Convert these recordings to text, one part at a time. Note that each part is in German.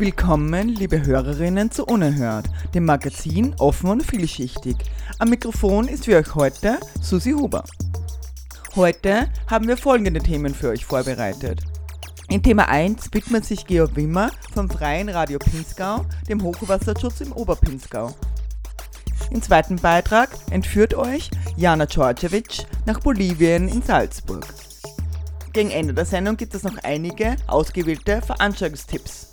Willkommen, liebe Hörerinnen zu Unerhört, dem Magazin offen und vielschichtig. Am Mikrofon ist für euch heute Susi Huber. Heute haben wir folgende Themen für euch vorbereitet. In Thema 1 widmet sich Georg Wimmer vom Freien Radio Pinzgau dem Hochwasserschutz im Oberpinzgau. Im zweiten Beitrag entführt euch Jana Djordjevic nach Bolivien in Salzburg. Gegen Ende der Sendung gibt es noch einige ausgewählte Veranstaltungstipps.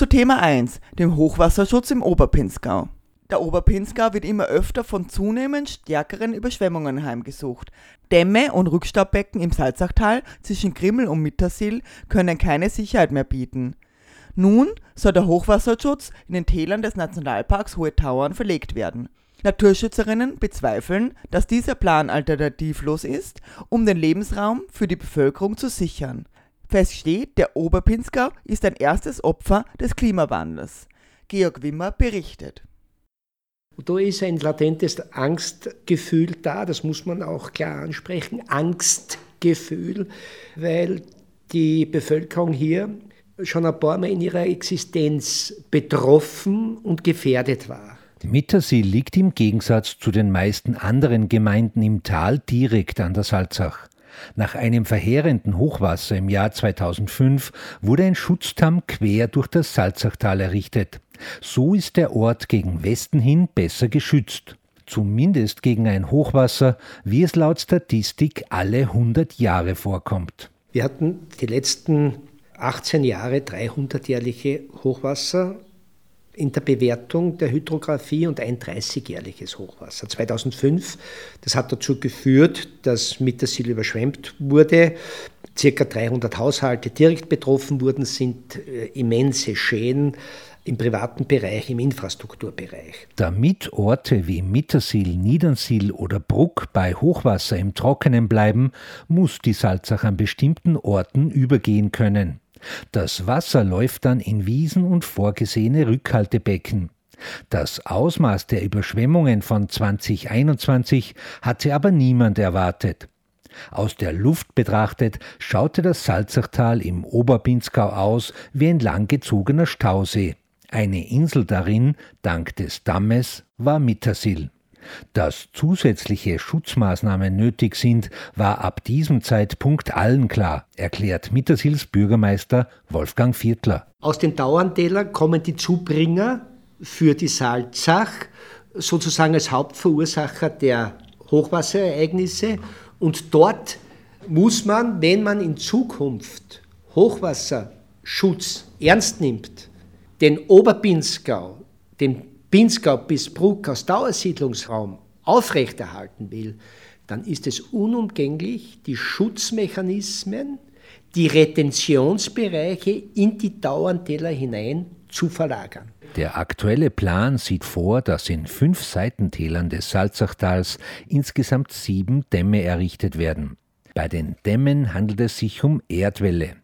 Zu Thema 1, dem Hochwasserschutz im Oberpinzgau. Der Oberpinzgau wird immer öfter von zunehmend stärkeren Überschwemmungen heimgesucht. Dämme und Rückstaubecken im Salzachtal zwischen Grimmel und Mittersill können keine Sicherheit mehr bieten. Nun soll der Hochwasserschutz in den Tälern des Nationalparks Hohe Tauern verlegt werden. Naturschützerinnen bezweifeln, dass dieser Plan alternativlos ist, um den Lebensraum für die Bevölkerung zu sichern. Fest steht, der Oberpinzgau ist ein erstes Opfer des Klimawandels. Georg Wimmer berichtet. Da ist ein latentes Angstgefühl da, das muss man auch klar ansprechen. Angstgefühl, weil die Bevölkerung hier schon ein paar Mal in ihrer Existenz betroffen und gefährdet war. Mittersill liegt im Gegensatz zu den meisten anderen Gemeinden im Tal direkt an der Salzach. Nach einem verheerenden Hochwasser im Jahr 2005 wurde ein Schutzdamm quer durch das Salzachtal errichtet. So ist der Ort gegen Westen hin besser geschützt. Zumindest gegen ein Hochwasser, wie es laut Statistik alle 100 Jahre vorkommt. Wir hatten die letzten 18 Jahre 300-jährliche Hochwasser in der Bewertung der Hydrographie und ein 30-jährliches Hochwasser. 2005, das hat dazu geführt, dass Mittersill überschwemmt wurde. Circa 300 Haushalte direkt betroffen wurden, sind äh, immense Schäden im privaten Bereich, im Infrastrukturbereich. Damit Orte wie Mittersill, Niedernsill oder Bruck bei Hochwasser im Trockenen bleiben, muss die Salzach an bestimmten Orten übergehen können. Das Wasser läuft dann in Wiesen und vorgesehene Rückhaltebecken. Das Ausmaß der Überschwemmungen von 2021 hatte aber niemand erwartet. Aus der Luft betrachtet schaute das Salzachtal im Oberpinzgau aus wie ein langgezogener Stausee. Eine Insel darin, dank des Dammes, war Mittersill. Dass zusätzliche Schutzmaßnahmen nötig sind, war ab diesem Zeitpunkt allen klar, erklärt Mittersils Bürgermeister Wolfgang Viertler. Aus den Dauerntälern kommen die Zubringer für die Salzach sozusagen als Hauptverursacher der Hochwasserereignisse und dort muss man, wenn man in Zukunft Hochwasserschutz ernst nimmt, den Oberpinzgau, den Pinzgau bis Bruck als Dauersiedlungsraum aufrechterhalten will, dann ist es unumgänglich, die Schutzmechanismen, die Retentionsbereiche in die Dauerntäler hinein zu verlagern. Der aktuelle Plan sieht vor, dass in fünf Seitentälern des Salzachtals insgesamt sieben Dämme errichtet werden. Bei den Dämmen handelt es sich um Erdwälle.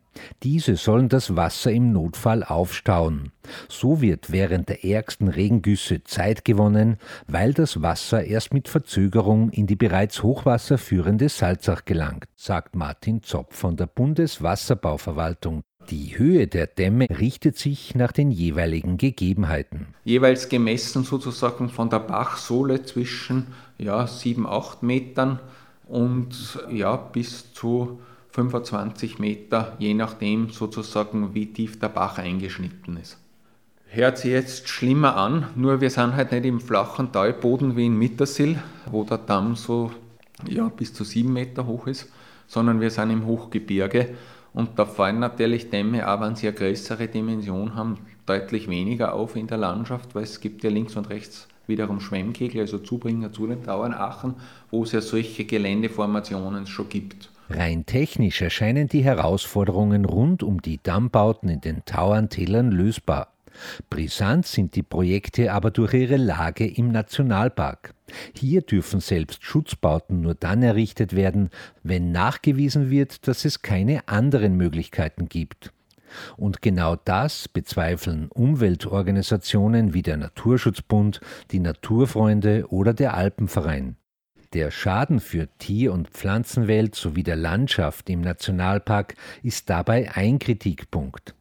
Diese sollen das Wasser im Notfall aufstauen. So wird während der ärgsten Regengüsse Zeit gewonnen, weil das Wasser erst mit Verzögerung in die bereits hochwasserführende Salzach gelangt, sagt Martin Zopp von der Bundeswasserbauverwaltung. Die Höhe der Dämme richtet sich nach den jeweiligen Gegebenheiten. Jeweils gemessen sozusagen von der Bachsohle zwischen ja, 7, 8 Metern und ja, bis zu 25 Meter, je nachdem sozusagen, wie tief der Bach eingeschnitten ist. Hört sich jetzt schlimmer an, nur wir sind halt nicht im flachen Talboden wie in Mittersill, wo der Damm so ja, bis zu 7 Meter hoch ist, sondern wir sind im Hochgebirge und da fallen natürlich Dämme, auch wenn sie eine größere Dimension haben, deutlich weniger auf in der Landschaft, weil es gibt ja links und rechts wiederum Schwemmkegel, also Zubringer zu den Tauernachen, wo es ja solche Geländeformationen schon gibt. Rein technisch erscheinen die Herausforderungen rund um die Dammbauten in den Tauerntälern lösbar. Brisant sind die Projekte aber durch ihre Lage im Nationalpark. Hier dürfen selbst Schutzbauten nur dann errichtet werden, wenn nachgewiesen wird, dass es keine anderen Möglichkeiten gibt. Und genau das bezweifeln Umweltorganisationen wie der Naturschutzbund, die Naturfreunde oder der Alpenverein. Der Schaden für Tier- und Pflanzenwelt sowie der Landschaft im Nationalpark ist dabei ein Kritikpunkt.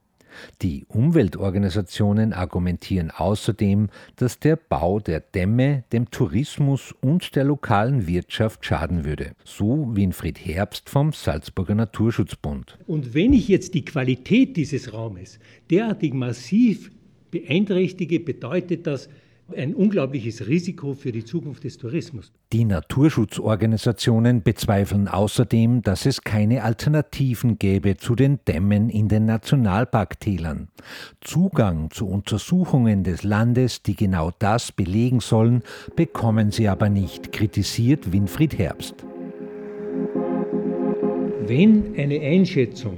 Die Umweltorganisationen argumentieren außerdem, dass der Bau der Dämme dem Tourismus und der lokalen Wirtschaft schaden würde, so Winfried Herbst vom Salzburger Naturschutzbund. Und wenn ich jetzt die Qualität dieses Raumes derartig massiv beeinträchtige, bedeutet das, ein unglaubliches Risiko für die Zukunft des Tourismus. Die Naturschutzorganisationen bezweifeln außerdem, dass es keine Alternativen gäbe zu den Dämmen in den Nationalparktälern. Zugang zu Untersuchungen des Landes, die genau das belegen sollen, bekommen sie aber nicht, kritisiert Winfried Herbst. Wenn eine Einschätzung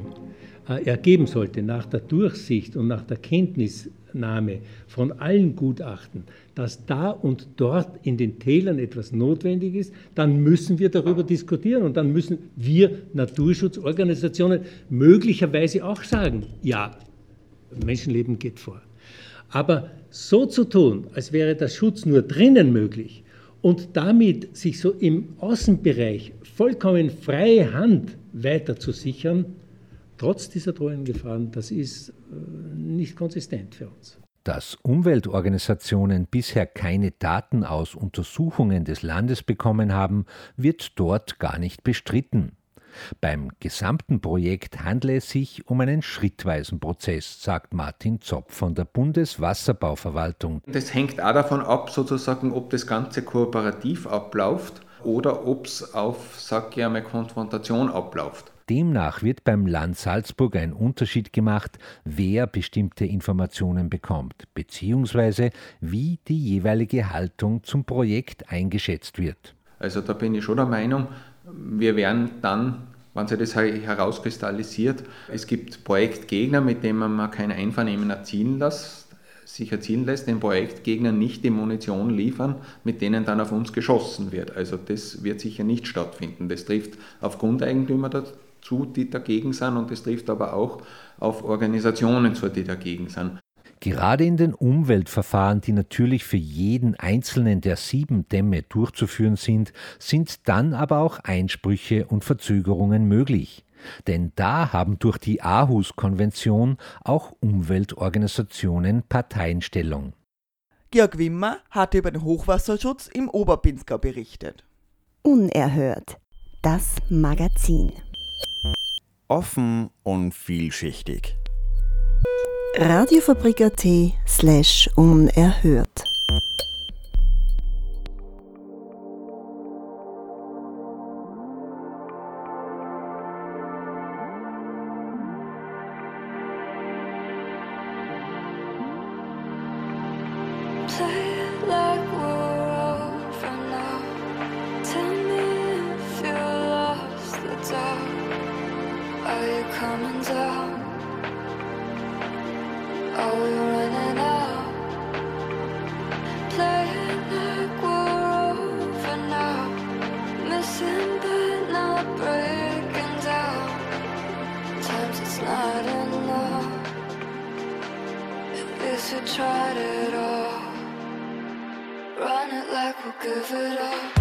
äh, ergeben sollte nach der Durchsicht und nach der Kenntnis Nahme von allen Gutachten, dass da und dort in den Tälern etwas notwendig ist, dann müssen wir darüber diskutieren und dann müssen wir Naturschutzorganisationen möglicherweise auch sagen, ja, Menschenleben geht vor. Aber so zu tun, als wäre der Schutz nur drinnen möglich und damit sich so im Außenbereich vollkommen freie Hand weiter zu sichern, trotz dieser drohenden Gefahren, das ist äh, nicht konsistent für uns. Dass Umweltorganisationen bisher keine Daten aus Untersuchungen des Landes bekommen haben, wird dort gar nicht bestritten. Beim gesamten Projekt handle es sich um einen schrittweisen Prozess, sagt Martin Zopp von der Bundeswasserbauverwaltung. Das hängt auch davon ab, sozusagen, ob das Ganze kooperativ abläuft oder ob es auf, sag ich einmal, Konfrontation abläuft. Demnach wird beim Land Salzburg ein Unterschied gemacht, wer bestimmte Informationen bekommt, beziehungsweise wie die jeweilige Haltung zum Projekt eingeschätzt wird. Also da bin ich schon der Meinung, wir werden dann, wenn sich das herauskristallisiert, es gibt Projektgegner, mit denen man kein Einvernehmen erzielen lässt, sich erzielen lässt, den Projektgegnern nicht die Munition liefern, mit denen dann auf uns geschossen wird. Also das wird sicher nicht stattfinden. Das trifft auf Grundeigentümer zu, die dagegen sind und das trifft aber auch auf Organisationen zu, die dagegen sind. Gerade in den Umweltverfahren, die natürlich für jeden einzelnen der sieben Dämme durchzuführen sind, sind dann aber auch Einsprüche und Verzögerungen möglich. Denn da haben durch die Aarhus-Konvention auch Umweltorganisationen Parteienstellung. Georg Wimmer hatte über den Hochwasserschutz im Oberpinzgau berichtet. Unerhört. Das Magazin. Offen und vielschichtig. Radiofabrik.at slash unerhört. To try it all. Run it like we'll give it up.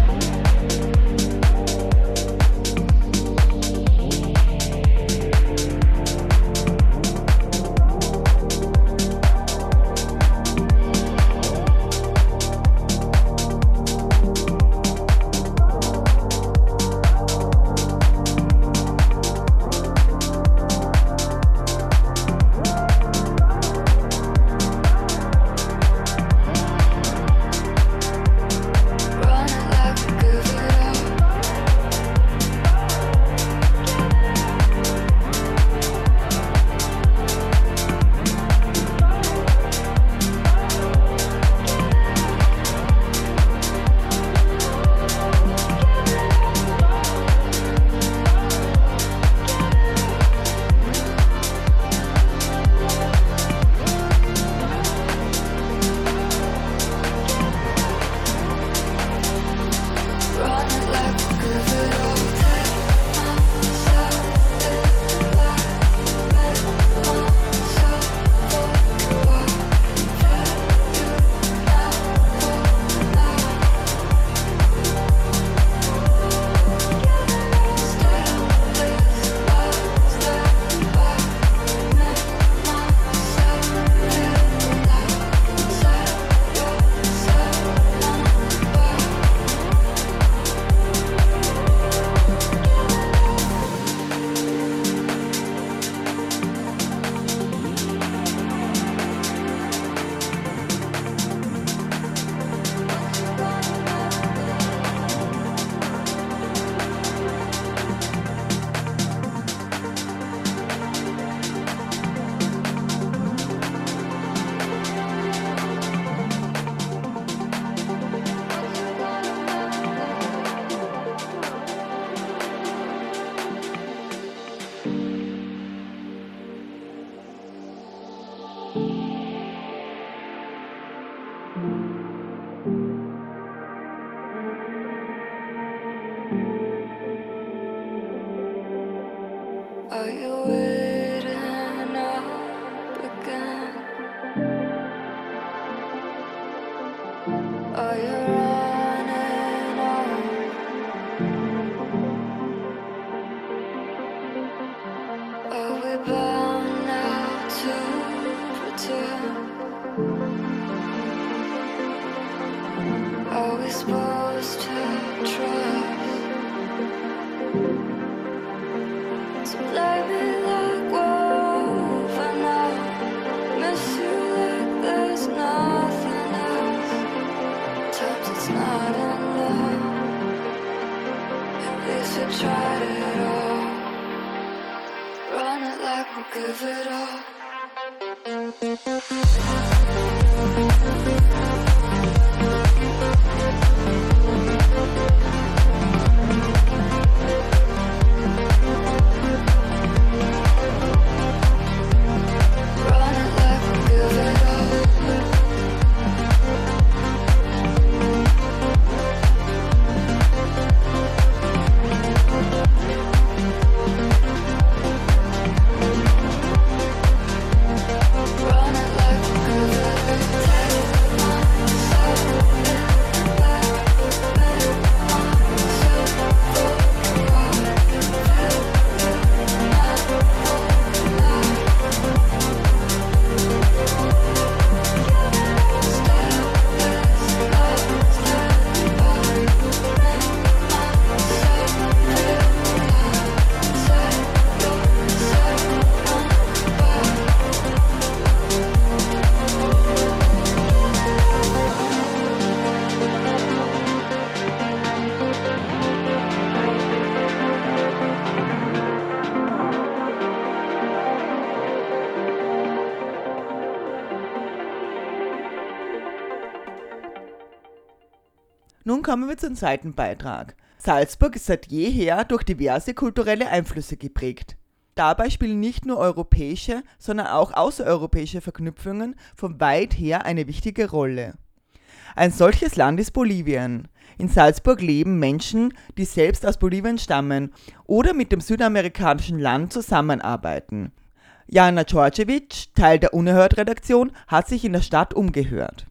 To return? Nun kommen wir zum zweiten Beitrag. Salzburg ist seit jeher durch diverse kulturelle Einflüsse geprägt. Dabei spielen nicht nur europäische, sondern auch außereuropäische Verknüpfungen von weit her eine wichtige Rolle. Ein solches Land ist Bolivien. In Salzburg leben Menschen, die selbst aus Bolivien stammen oder mit dem südamerikanischen Land zusammenarbeiten. Jana Djordjevic, Teil der Unerhört-Redaktion, hat sich in der Stadt umgehört.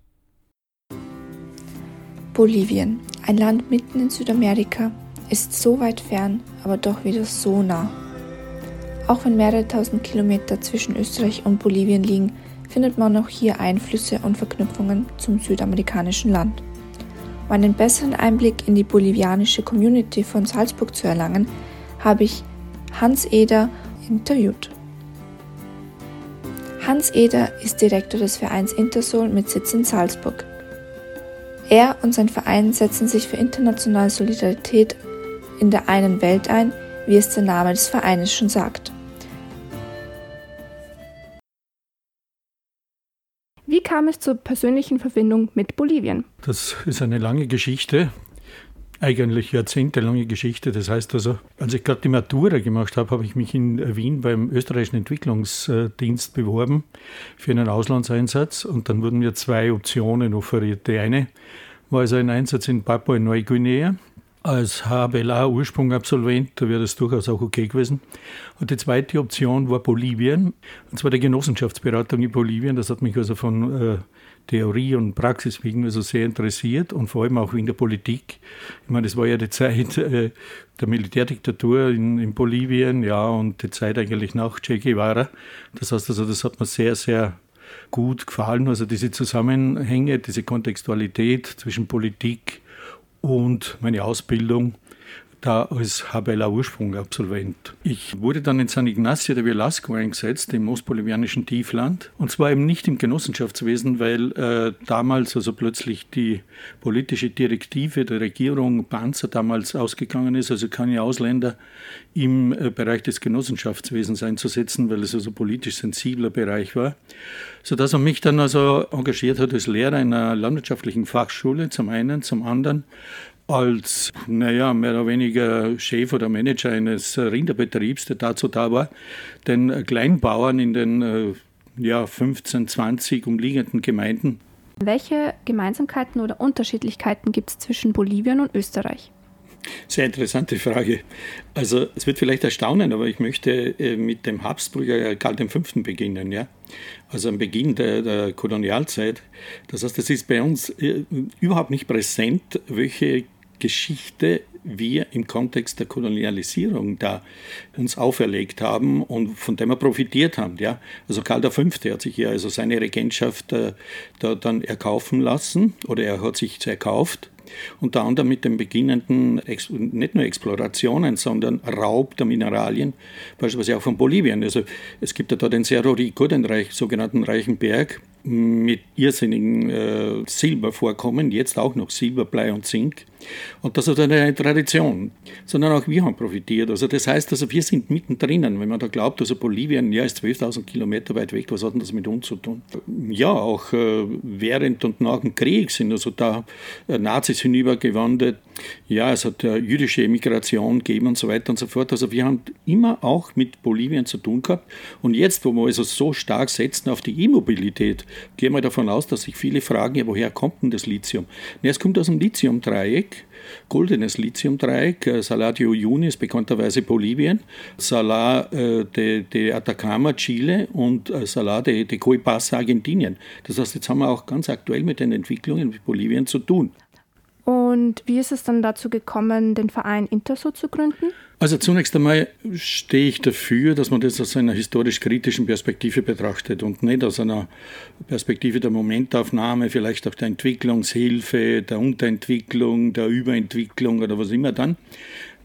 Bolivien, ein Land mitten in Südamerika, ist so weit fern, aber doch wieder so nah. Auch wenn mehrere tausend Kilometer zwischen Österreich und Bolivien liegen, findet man auch hier Einflüsse und Verknüpfungen zum südamerikanischen Land. Um einen besseren Einblick in die bolivianische Community von Salzburg zu erlangen, habe ich Hans Eder interviewt. Hans Eder ist Direktor des Vereins Intersol mit Sitz in Salzburg. Er und sein Verein setzen sich für internationale Solidarität in der einen Welt ein, wie es der Name des Vereines schon sagt. Wie kam es zur persönlichen Verbindung mit Bolivien? Das ist eine lange Geschichte, eigentlich jahrzehntelange Geschichte. Das heißt also, als ich gerade die Matura gemacht habe, habe ich mich in Wien beim österreichischen Entwicklungsdienst beworben für einen Auslandseinsatz und dann wurden mir zwei Optionen offeriert. Die eine war also ein Einsatz in Papua-Neuguinea als HBLA-Ursprung-Absolvent, da wäre das durchaus auch okay gewesen. Und die zweite Option war Bolivien, und zwar die Genossenschaftsberatung in Bolivien. Das hat mich also von äh, Theorie und Praxis wegen also sehr interessiert und vor allem auch in der Politik. Ich meine, das war ja die Zeit äh, der Militärdiktatur in, in Bolivien, ja, und die Zeit eigentlich nach Che Guevara. Das heißt also, das hat mir sehr, sehr gut gefallen. Also diese Zusammenhänge, diese Kontextualität zwischen Politik und meine Ausbildung da als HBLA-Ursprung-Absolvent. Ich wurde dann in San Ignacio de Velasco eingesetzt, im ostbolivianischen Tiefland. Und zwar eben nicht im Genossenschaftswesen, weil äh, damals also plötzlich die politische Direktive der Regierung Panzer damals ausgegangen ist, also keine Ausländer im äh, Bereich des Genossenschaftswesens einzusetzen, weil es also politisch sensibler Bereich war. Sodass er mich dann also engagiert hat als Lehrer in einer landwirtschaftlichen Fachschule, zum einen, zum anderen als, naja, mehr oder weniger Chef oder Manager eines Rinderbetriebs, der dazu da war, den Kleinbauern in den äh, ja, 15, 20 umliegenden Gemeinden. Welche Gemeinsamkeiten oder Unterschiedlichkeiten gibt es zwischen Bolivien und Österreich? Sehr interessante Frage. Also es wird vielleicht erstaunen, aber ich möchte äh, mit dem Habsburger Karl V. beginnen, ja. Also am Beginn der, der Kolonialzeit. Das heißt, es ist bei uns äh, überhaupt nicht präsent, welche Geschichte wir im Kontext der Kolonialisierung da uns auferlegt haben und von dem wir profitiert haben. Ja? Also Karl V. hat sich ja also seine Regentschaft äh, da dann erkaufen lassen oder er hat sich erkauft unter anderem mit den beginnenden, nicht nur Explorationen, sondern Raub der Mineralien, beispielsweise auch von Bolivien. Also es gibt ja da den Cerro Rico, den Reich, sogenannten Reichen Berg, mit irrsinnigen äh, Silbervorkommen, jetzt auch noch Silber, Blei und Zink. Und das ist eine Tradition, sondern auch wir haben profitiert. Also das heißt, also wir sind mittendrin, wenn man da glaubt, also Bolivien ja, ist 12.000 Kilometer weit weg, was hat denn das mit uns zu tun? Ja, auch äh, während und nach dem Krieg sind also da äh, Nazis hinübergewandert. Ja, es hat äh, jüdische Emigration gegeben und so weiter und so fort. Also wir haben immer auch mit Bolivien zu tun gehabt. Und jetzt, wo wir also so stark setzen auf die E-Mobilität, gehen wir davon aus, dass sich viele fragen, ja, woher kommt denn das Lithium? Ja, es kommt aus dem Lithiumdreieck, goldenes Lithiumdreieck. Äh, Salar de Uyuni ist bekannterweise Bolivien, Salar äh, de, de, Atacama, Chile und äh, Salar de, de Coipasa, Argentinien. Das heißt, jetzt haben wir auch ganz aktuell mit den Entwicklungen mit Bolivien zu tun. Und wie ist es dann dazu gekommen, den Verein Interso zu gründen? Also zunächst einmal stehe ich dafür, dass man das aus einer historisch-kritischen Perspektive betrachtet und nicht aus einer Perspektive der Momentaufnahme, vielleicht auch der Entwicklungshilfe, der Unterentwicklung, der Überentwicklung oder was immer dann,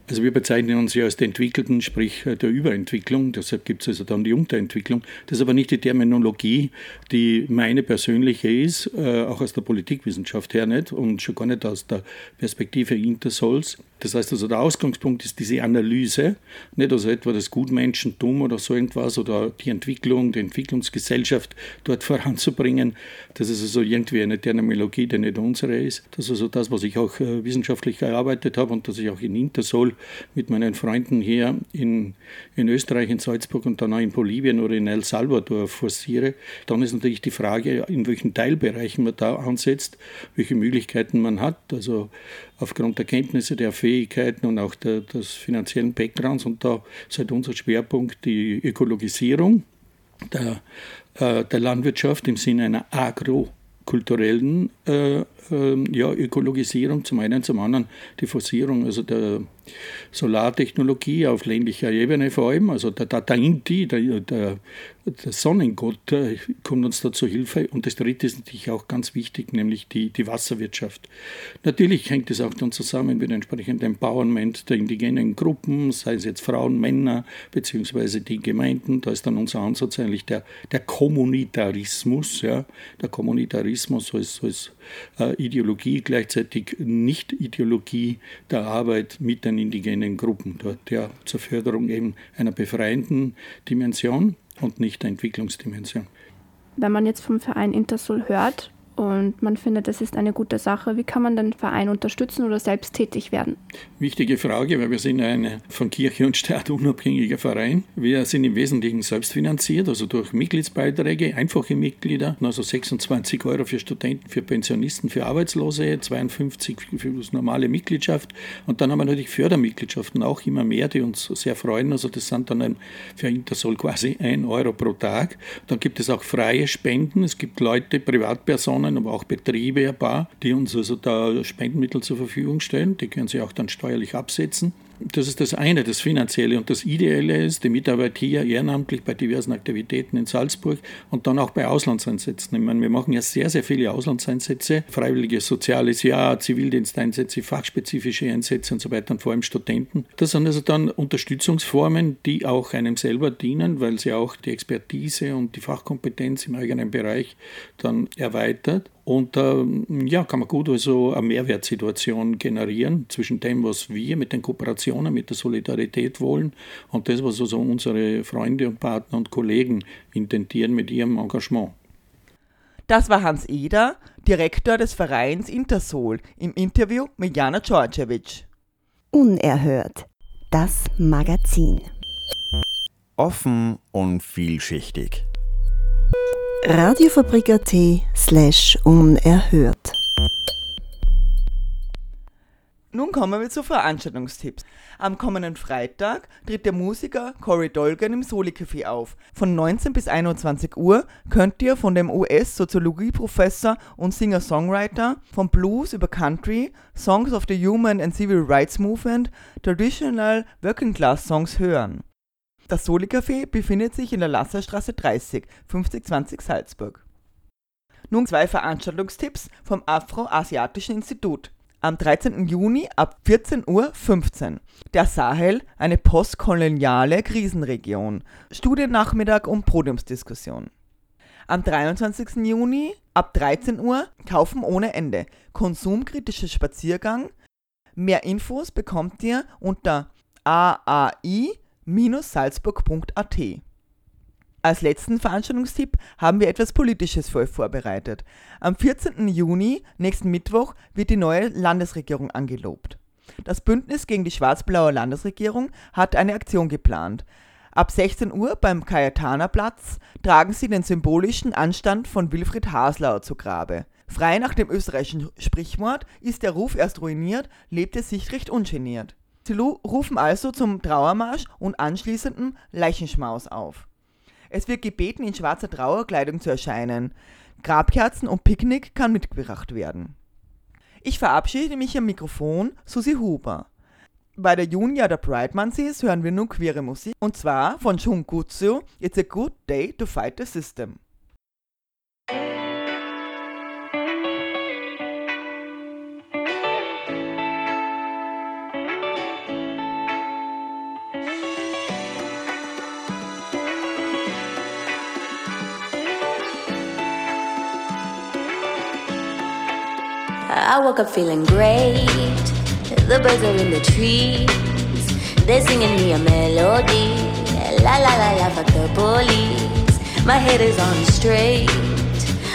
also wir bezeichnen uns ja als die Entwickelten, sprich äh, der Überentwicklung. Deshalb gibt es also dann die Unterentwicklung. Das ist aber nicht die Terminologie, die meine persönliche ist, äh, auch aus der Politikwissenschaft her nicht und schon gar nicht aus der Perspektive Intersols. Das heißt also, der Ausgangspunkt ist diese Analyse, nicht also etwa das Gutmenschentum oder so irgendwas oder die Entwicklung, die Entwicklungsgesellschaft dort voranzubringen. Das ist also irgendwie eine Terminologie, die nicht unsere ist. Das ist also das, was ich auch äh, wissenschaftlich erarbeitet habe und das ich auch in Intersol mit meinen Freunden hier in, in Österreich, in Salzburg und dann auch in Bolivien oder in El Salvador forciere. Dann ist natürlich die Frage, in welchen Teilbereichen man da ansetzt, welche Möglichkeiten man hat. Also aufgrund der Kenntnisse, der Fähigkeiten und auch der, des finanziellen Backgrounds. Und da ist halt unser Schwerpunkt die Ökologisierung der, äh, der Landwirtschaft im Sinne einer agrokulturellen äh, äh, ja, Ökologisierung zum einen, zum anderen die Forcierung also der Solartechnologie auf ländlicher Ebene vor allem, also der Data Inti, der, der, der Sonnengott äh, kommt uns da zur Hilfe. Und das dritte ist natürlich auch ganz wichtig, nämlich die, die Wasserwirtschaft. Natürlich hängt es auch dann zusammen mit entsprechendem Empowerment der indigenen Gruppen, sei es jetzt Frauen, Männer, beziehungsweise die Gemeinden. Da ist dann unser Ansatz eigentlich der, der Kommunitarismus, ja, der Kommunitarismus als, als äh, Ideologie, gleichzeitig Nicht-Ideologie der Arbeit mit den indigenen Gruppen dort, ja, zur Förderung eben einer befreienden Dimension und nicht der Entwicklungsdimension. Wenn man jetzt vom Verein Intersol hört, und man findet, das ist eine gute Sache. Wie kann man den Verein unterstützen oder selbst tätig werden? Wichtige Frage, weil wir sind ein von Kirche und Staat unabhängiger Verein. Wir sind im Wesentlichen selbst finanziert, also durch Mitgliedsbeiträge, einfache Mitglieder, also 26 Euro für Studenten, für Pensionisten, für Arbeitslose, 52 für das normale Mitgliedschaft. Und dann haben wir natürlich Fördermitgliedschaften auch immer mehr, die uns sehr freuen. Also das sind dann für Intersol quasi ein Euro pro Tag. Dann gibt es auch freie Spenden. Es gibt Leute, Privatpersonen, Organisationen, aber auch Betriebe ein paar, die uns also da Spendenmittel zur Verfügung stellen. Die können sie auch dann steuerlich absetzen. Das ist das eine, das Finanzielle. Und das Ideelle ist, die Mitarbeit hier ehrenamtlich bei diversen Aktivitäten in Salzburg und dann auch bei Auslandseinsätzen. Ich meine, wir machen ja sehr, sehr viele Auslandseinsätze, freiwilliges soziales Jahr, Zivildiensteinsätze, fachspezifische Einsätze und so weiter und vor allem Studenten. Das sind also dann Unterstützungsformen, die auch einem selber dienen, weil sie auch die Expertise und die Fachkompetenz im eigenen Bereich dann erweitert. Und ähm, ja, kann man gut also eine Mehrwertsituation generieren zwischen dem, was wir mit den Kooperationen, mit der Solidarität wollen und das, was also unsere Freunde und Partner und Kollegen intentieren mit ihrem Engagement. Das war Hans Eder, Direktor des Vereins Intersol, im Interview mit Jana Djordjevic. Unerhört. Das Magazin. Offen und vielschichtig. Radiofabrik.at slash unerhört. Nun kommen wir zu Veranstaltungstipps. Am kommenden Freitag tritt der Musiker Corey Dolgan im Soli-Café auf. Von 19 bis 21 Uhr könnt ihr von dem US-Soziologieprofessor und Singer-Songwriter vom Blues über Country, Songs of the Human and Civil Rights Movement, Traditional Working Class Songs hören. Das Soli-Café befindet sich in der Lasserstraße 30, 5020 Salzburg. Nun zwei Veranstaltungstipps vom Afro-Asiatischen Institut. Am 13. Juni ab 14.15 Uhr. Der Sahel, eine postkoloniale Krisenregion. Studiennachmittag und Podiumsdiskussion. Am 23. Juni ab 13 Uhr Kaufen ohne Ende. Konsumkritischer Spaziergang. Mehr Infos bekommt ihr unter aai-salzburg.at. Als letzten Veranstaltungstipp haben wir etwas Politisches für euch vorbereitet. Am 14. Juni, nächsten Mittwoch, wird die neue Landesregierung angelobt. Das Bündnis gegen die schwarz-blaue Landesregierung hat eine Aktion geplant. Ab 16 Uhr beim Kajatanerplatz tragen sie den symbolischen Anstand von Wilfried Haslauer zu Grabe. Frei nach dem österreichischen Sprichwort ist der Ruf erst ruiniert, lebt er sich recht ungeniert. Sie rufen also zum Trauermarsch und anschließendem Leichenschmaus auf. Es wird gebeten, in schwarzer Trauerkleidung zu erscheinen. Grabkerzen und Picknick kann mitgebracht werden. Ich verabschiede mich am Mikrofon, Susi Huber. Bei der Junia der Pride Month ist, hören wir nun queere Musik und zwar von Shungutsu, It's a Good Day to Fight the System. I woke up feeling great. The birds are in the trees. They're singing me a melody. La la la la, fuck the police. My head is on straight.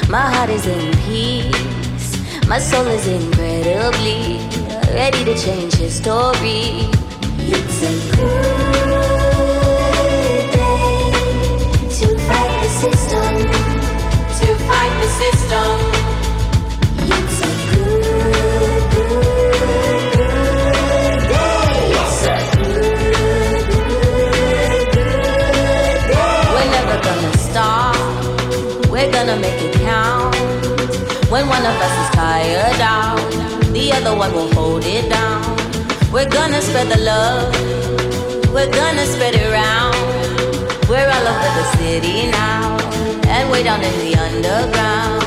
My heart is in peace. My soul is incredibly ready to change history. It's a good When one of us is tired out, the other one will hold it down. We're gonna spread the love. We're gonna spread it around. We're all over the city now, and way down in the underground.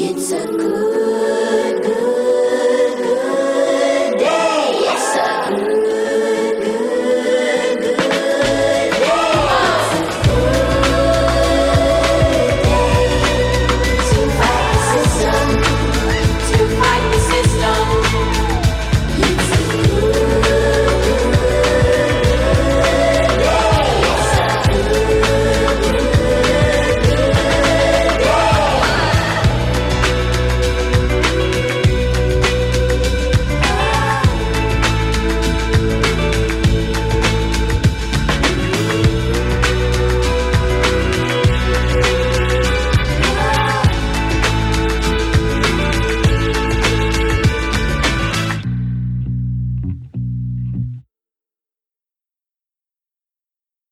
It's a good